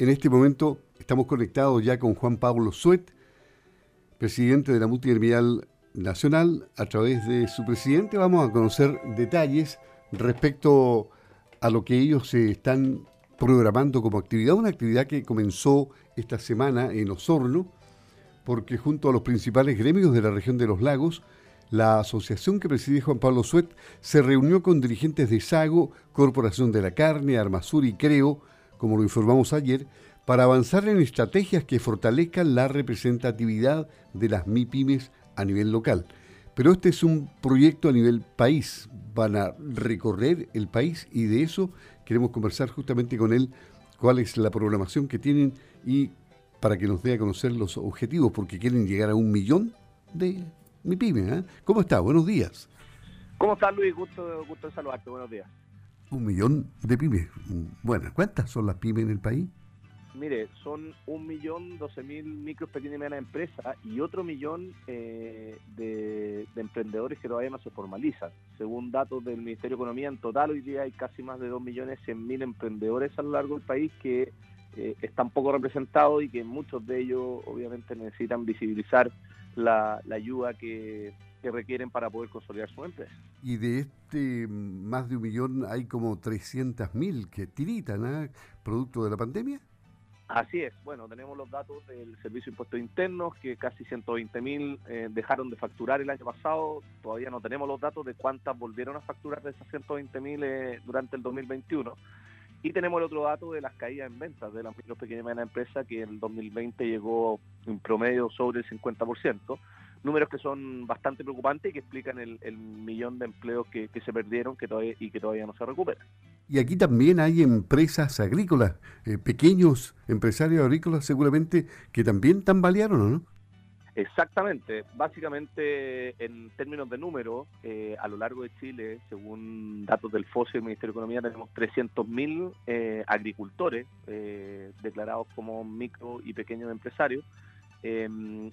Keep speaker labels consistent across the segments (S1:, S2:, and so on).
S1: En este momento estamos conectados ya con Juan Pablo Suet, presidente de la Multiterminal Nacional. A través de su presidente vamos a conocer detalles respecto a lo que ellos se están programando como actividad, una actividad que comenzó esta semana en Osorno, porque junto a los principales gremios de la región de los lagos, la asociación que preside Juan Pablo Suet se reunió con dirigentes de Sago, Corporación de la Carne, Armasur y Creo, como lo informamos ayer, para avanzar en estrategias que fortalezcan la representatividad de las MIPIMES a nivel local. Pero este es un proyecto a nivel país. Van a recorrer el país y de eso queremos conversar justamente con él cuál es la programación que tienen y para que nos dé a conocer los objetivos, porque quieren llegar a un millón de MIPIMES. ¿eh? ¿Cómo está? Buenos días.
S2: ¿Cómo estás, Luis? Gusto, gusto saludarte. Buenos días.
S1: Un millón de pymes. Bueno, ¿cuántas son las pymes en el país?
S2: Mire, son un millón doce mil micros, pequeñas y medianas empresas y otro millón eh, de, emprendedores que todavía no se formalizan. Según datos del Ministerio de Economía, en total hoy día hay casi más de dos millones cien mil emprendedores a lo largo del país que eh, están poco representados y que muchos de ellos obviamente necesitan visibilizar la ayuda que, que requieren para poder consolidar su empresa.
S1: Y de este más de un millón hay como 300.000 que tiritan, ¿eh? producto de la pandemia.
S2: Así es, bueno, tenemos los datos del Servicio de Impuestos Internos, que casi 120.000 eh, dejaron de facturar el año pasado, todavía no tenemos los datos de cuántas volvieron a facturar de esas 120.000 eh, durante el 2021. Y tenemos el otro dato de las caídas en ventas de las micro, pequeñas y medianas empresas, que en el 2020 llegó en promedio sobre el 50% números que son bastante preocupantes y que explican el, millón de empleos que, se perdieron que todavía, y que todavía no se recuperan.
S1: Y aquí también hay empresas agrícolas, eh, pequeños empresarios agrícolas seguramente que también tambalearon, ¿no?
S2: Exactamente. Básicamente, en términos de números, eh, a lo largo de Chile, según datos del FOSE del Ministerio de Economía, tenemos 300.000 eh, agricultores declarados como micro y pequeños empresarios eh,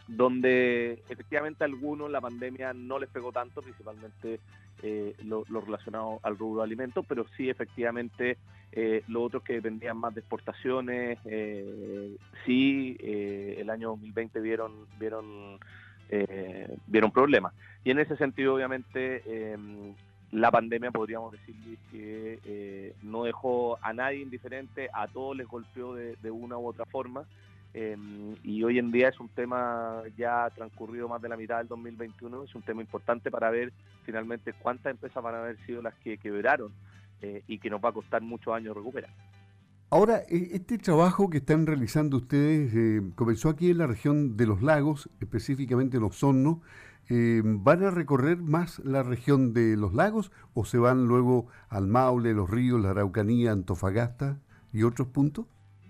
S2: donde efectivamente a algunos la pandemia no les pegó tanto, principalmente eh, lo, relacionado al rubro de alimentos, pero sí efectivamente eh, los otros que dependían más de exportaciones, eh, sí el año 2020 vieron, vieron, vieron problemas. Y en ese sentido, obviamente, em, la pandemia podríamos decir que no dejó a nadie indiferente, a todos les golpeó de una u otra forma. Em, y hoy en día es un tema ya transcurrido más de la mitad del 2021, es un tema importante para ver finalmente cuántas empresas van a haber sido las que quebraron eh, y que nos va a costar muchos años recuperar.
S1: Ahora, e, este trabajo que están realizando ustedes eh, comenzó aquí en la región de los lagos, específicamente en Osorno. Eh, ¿Van a recorrer más la región de los lagos o se van luego al Maule, los ríos, la Araucanía, Antofagasta y otros puntos?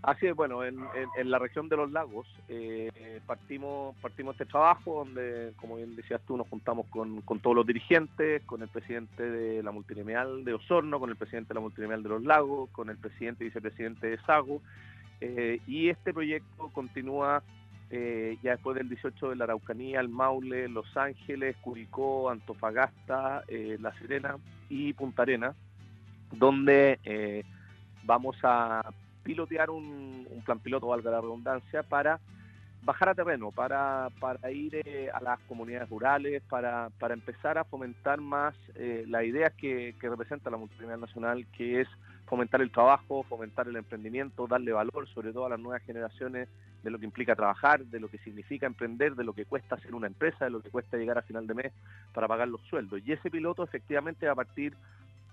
S2: Así es, bueno, en, la región de los lagos eh, partimos partimos este trabajo donde, como bien decías tú, nos juntamos con, todos los dirigentes, con el presidente de la multinacional de Osorno, con el presidente de la multinacional de los lagos, con el presidente y vicepresidente de Sago, eh, y este proyecto continúa eh, ya después del 18 de la Araucanía, el Maule, Los Ángeles, Curicó, Antofagasta, La Serena y Punta Arena, donde vamos a pilotear un, plan piloto, valga la redundancia, para bajar a terreno, para, para ir eh, a las comunidades rurales, para, para empezar a fomentar más eh, las ideas que, representa la multinacional nacional, que es fomentar el trabajo, fomentar el emprendimiento, darle valor sobre todo a las nuevas generaciones de lo que implica trabajar, de lo que significa emprender, de lo que cuesta hacer una empresa, de lo que cuesta llegar a final de mes para pagar los sueldos. Y ese piloto efectivamente va a partir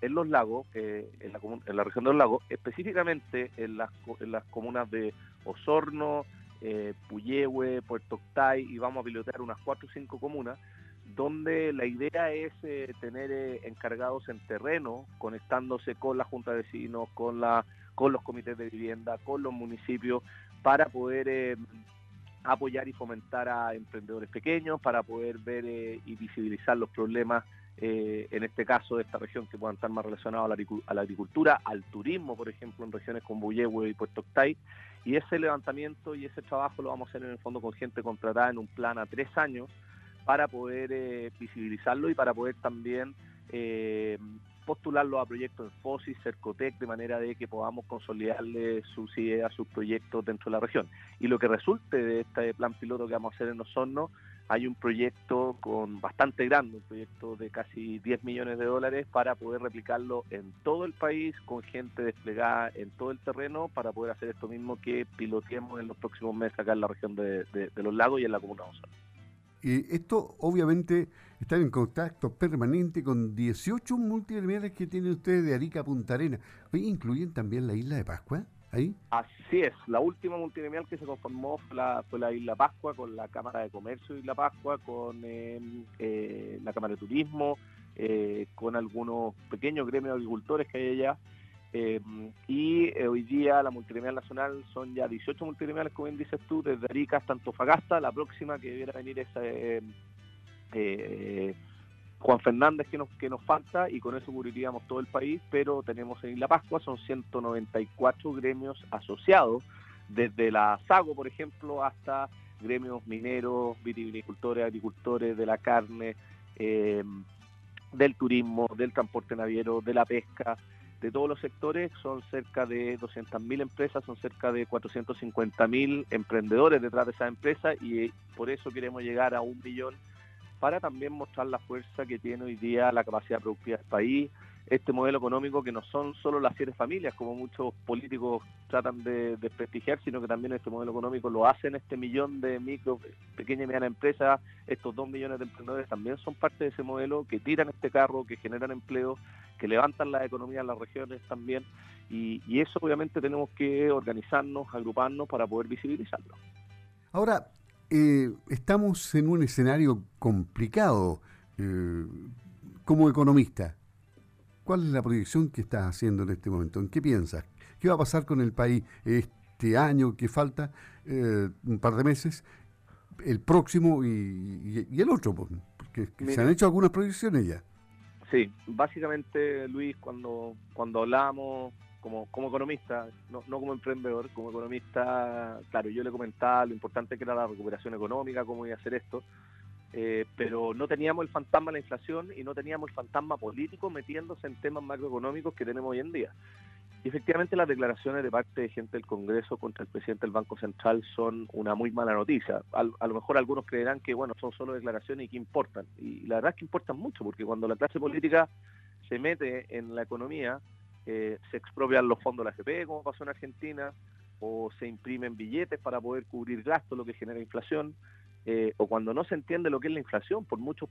S2: en los lagos, eh, en, la, región de los lagos, específicamente en las, en las comunas de Osorno, eh, Puyehue, Puerto Octay, y vamos a pilotear unas cuatro o cinco comunas, donde la idea es eh, tener encargados en terreno, conectándose con la Junta de Vecinos, con, la, con los comités de vivienda, con los municipios, para poder apoyar y fomentar a emprendedores pequeños, para poder ver y visibilizar los problemas eh, en este caso de esta región que puedan estar más relacionados a la, agricultura, al turismo, por ejemplo, en regiones como Buyehue y Puerto Octay. Y ese levantamiento y ese trabajo lo vamos a hacer en el fondo con gente contratada en un plan a tres años para poder eh, visibilizarlo y para poder también eh, postularlo a proyectos en FOSI, Cercotec, de manera de que podamos consolidarle sus ideas, sus proyectos dentro de la región. Y lo que resulte de este plan piloto que vamos a hacer en Osorno, hay un proyecto con bastante grande, un proyecto de casi 10 millones de dólares para poder replicarlo en todo el país, con gente desplegada en todo el terreno, para poder hacer esto mismo que piloteemos en los próximos meses acá en la región de, los lagos y en la comuna de.
S1: Y esto obviamente está en contacto permanente con 18 multiterminales que tiene usted de Arica a Punta Arena. ¿Incluyen también la isla de Pascua?
S2: Así es, la última multiterminal que se conformó fue la, fue la Isla Pascua, con la Cámara de Comercio de Isla Pascua, con em, eh, la Cámara de Turismo, eh, con algunos pequeños gremios de agricultores que hay allá. Em, y eh, hoy día la multiterminal nacional son ya 18 multiterminales, como bien dices tú, desde Arica hasta Antofagasta. La próxima que debiera venir es eh, eh, Juan Fernández que nos, que nos falta y con eso cubriríamos todo el país, pero tenemos en Isla Pascua, son 194 gremios asociados, desde la SAGO, por ejemplo, hasta gremios mineros, vitivinicultores, agricultores de la carne, em, del turismo, del transporte naviero, de la pesca, de todos los sectores, son cerca de 200.000 empresas, son cerca de 450.000 emprendedores detrás de esa empresa y por eso queremos llegar a un billón para también mostrar la fuerza que tiene hoy día la capacidad productiva del país, este modelo económico que no son solo las siete familias, como muchos políticos tratan de desprestigiar, sino que también este modelo económico lo hacen este millón de micro, pequeñas y medianas empresas, estos dos millones de emprendedores también son parte de ese modelo, que tiran este carro, que generan empleo, que levantan la economía en las regiones también, y, eso obviamente tenemos que organizarnos, agruparnos para poder visibilizarlo.
S1: Ahora, eh, estamos en un escenario complicado eh, como economista. ¿Cuál es la proyección que estás haciendo en este momento? ¿En qué piensas? ¿Qué va a pasar con el país este año que falta, eh, un par de meses, el próximo y, el otro? Pues, porque se han hecho algunas proyecciones ya.
S2: Sí, básicamente, Luis, cuando, cuando hablamos como, como economista, no, no como emprendedor, como economista, claro, yo le comentaba lo importante que era la recuperación económica, cómo iba a hacer esto, eh, pero no teníamos el fantasma de la inflación y no teníamos el fantasma político metiéndose en temas macroeconómicos que tenemos hoy en día. Y efectivamente las declaraciones de parte de gente del Congreso contra el presidente del Banco Central son una muy mala noticia. A, lo mejor algunos creerán que bueno son solo declaraciones y que importan. Y la verdad es que importan mucho porque cuando la clase política se mete en la economía, eh, se expropian los fondos de la AFP, como pasó en Argentina, o se imprimen billetes para poder cubrir gastos, lo que genera inflación. Eh, o cuando no se entiende lo que es la inflación, por muchos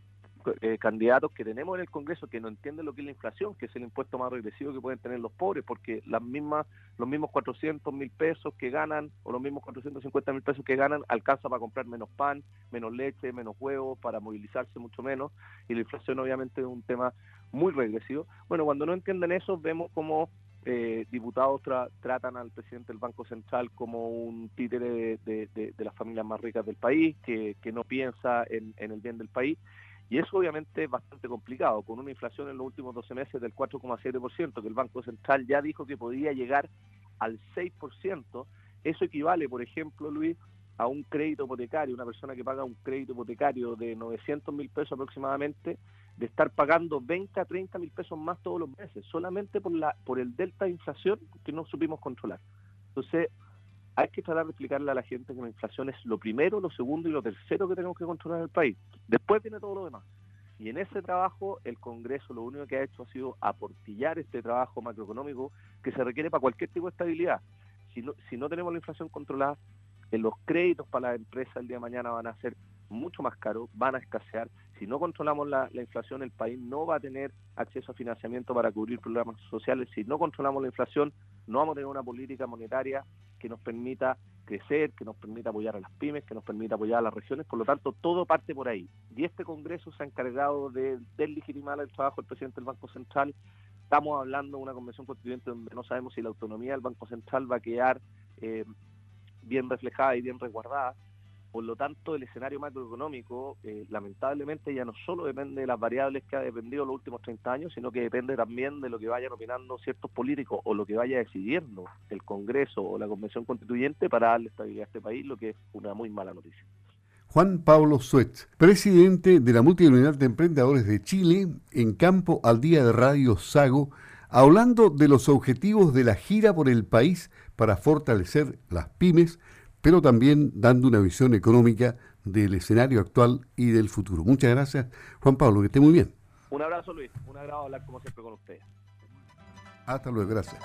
S2: eh, candidatos que tenemos en el Congreso que no entienden lo que es la inflación, que es el impuesto más regresivo que pueden tener los pobres, porque las mismas, los mismos 400 mil pesos que ganan, o los mismos 450 mil pesos que ganan, alcanza para comprar menos pan, menos leche, menos huevos, para movilizarse mucho menos, y la inflación obviamente es un tema muy regresivo. Bueno, cuando no entienden eso, vemos como eh, diputados tratan al presidente del Banco Central como un títere de, las familias más ricas del país, que, no piensa en, el bien del país. Y eso obviamente es bastante complicado, con una inflación en los últimos 12 meses del 4,7%, que el Banco Central ya dijo que podía llegar al 6%. Eso equivale, por ejemplo, Luis, a un crédito hipotecario, una persona que paga un crédito hipotecario de 900 mil pesos aproximadamente, de estar pagando 20 a 30 mil pesos más todos los meses, solamente por, la, por el delta de inflación que no supimos controlar. Entonces, hay que tratar de explicarle a la gente que la inflación es lo primero, lo segundo y lo tercero que tenemos que controlar en el país. Después viene todo lo demás. Y en ese trabajo el Congreso lo único que ha hecho ha sido aportillar este trabajo macroeconómico que se requiere para cualquier tipo de estabilidad. Si no, si no tenemos la inflación controlada, los créditos para las empresas el día de mañana van a ser mucho más caros, van a escasear. Si no controlamos la, inflación, el país no va a tener acceso a financiamiento para cubrir problemas sociales. Si no controlamos la inflación, no vamos a tener una política monetaria que nos permita crecer, que nos permita apoyar a las pymes, que nos permita apoyar a las regiones. Por lo tanto, todo parte por ahí. Y este Congreso se ha encargado de deslegitimar el trabajo del presidente del Banco Central. Estamos hablando de una convención constituyente donde no sabemos si la autonomía del Banco Central va a quedar eh, bien reflejada y bien resguardada. Por lo tanto, el escenario macroeconómico, eh, lamentablemente, ya no solo depende de las variables que ha dependido los últimos 30 años, sino que depende también de lo que vayan opinando ciertos políticos o lo que vaya decidiendo el Congreso o la Convención Constituyente para darle estabilidad a este país, lo que es una muy mala noticia.
S1: Juan Pablo Suet, presidente de la Multiunidad de Emprendedores de Chile, en campo al día de Radio Sago, hablando de los objetivos de la gira por el país para fortalecer las pymes, pero también dando una visión económica del escenario actual y del futuro. Muchas gracias, Juan Pablo, que esté muy bien.
S2: Un abrazo, Luis. Un agrado hablar como siempre con ustedes.
S1: Hasta luego, gracias.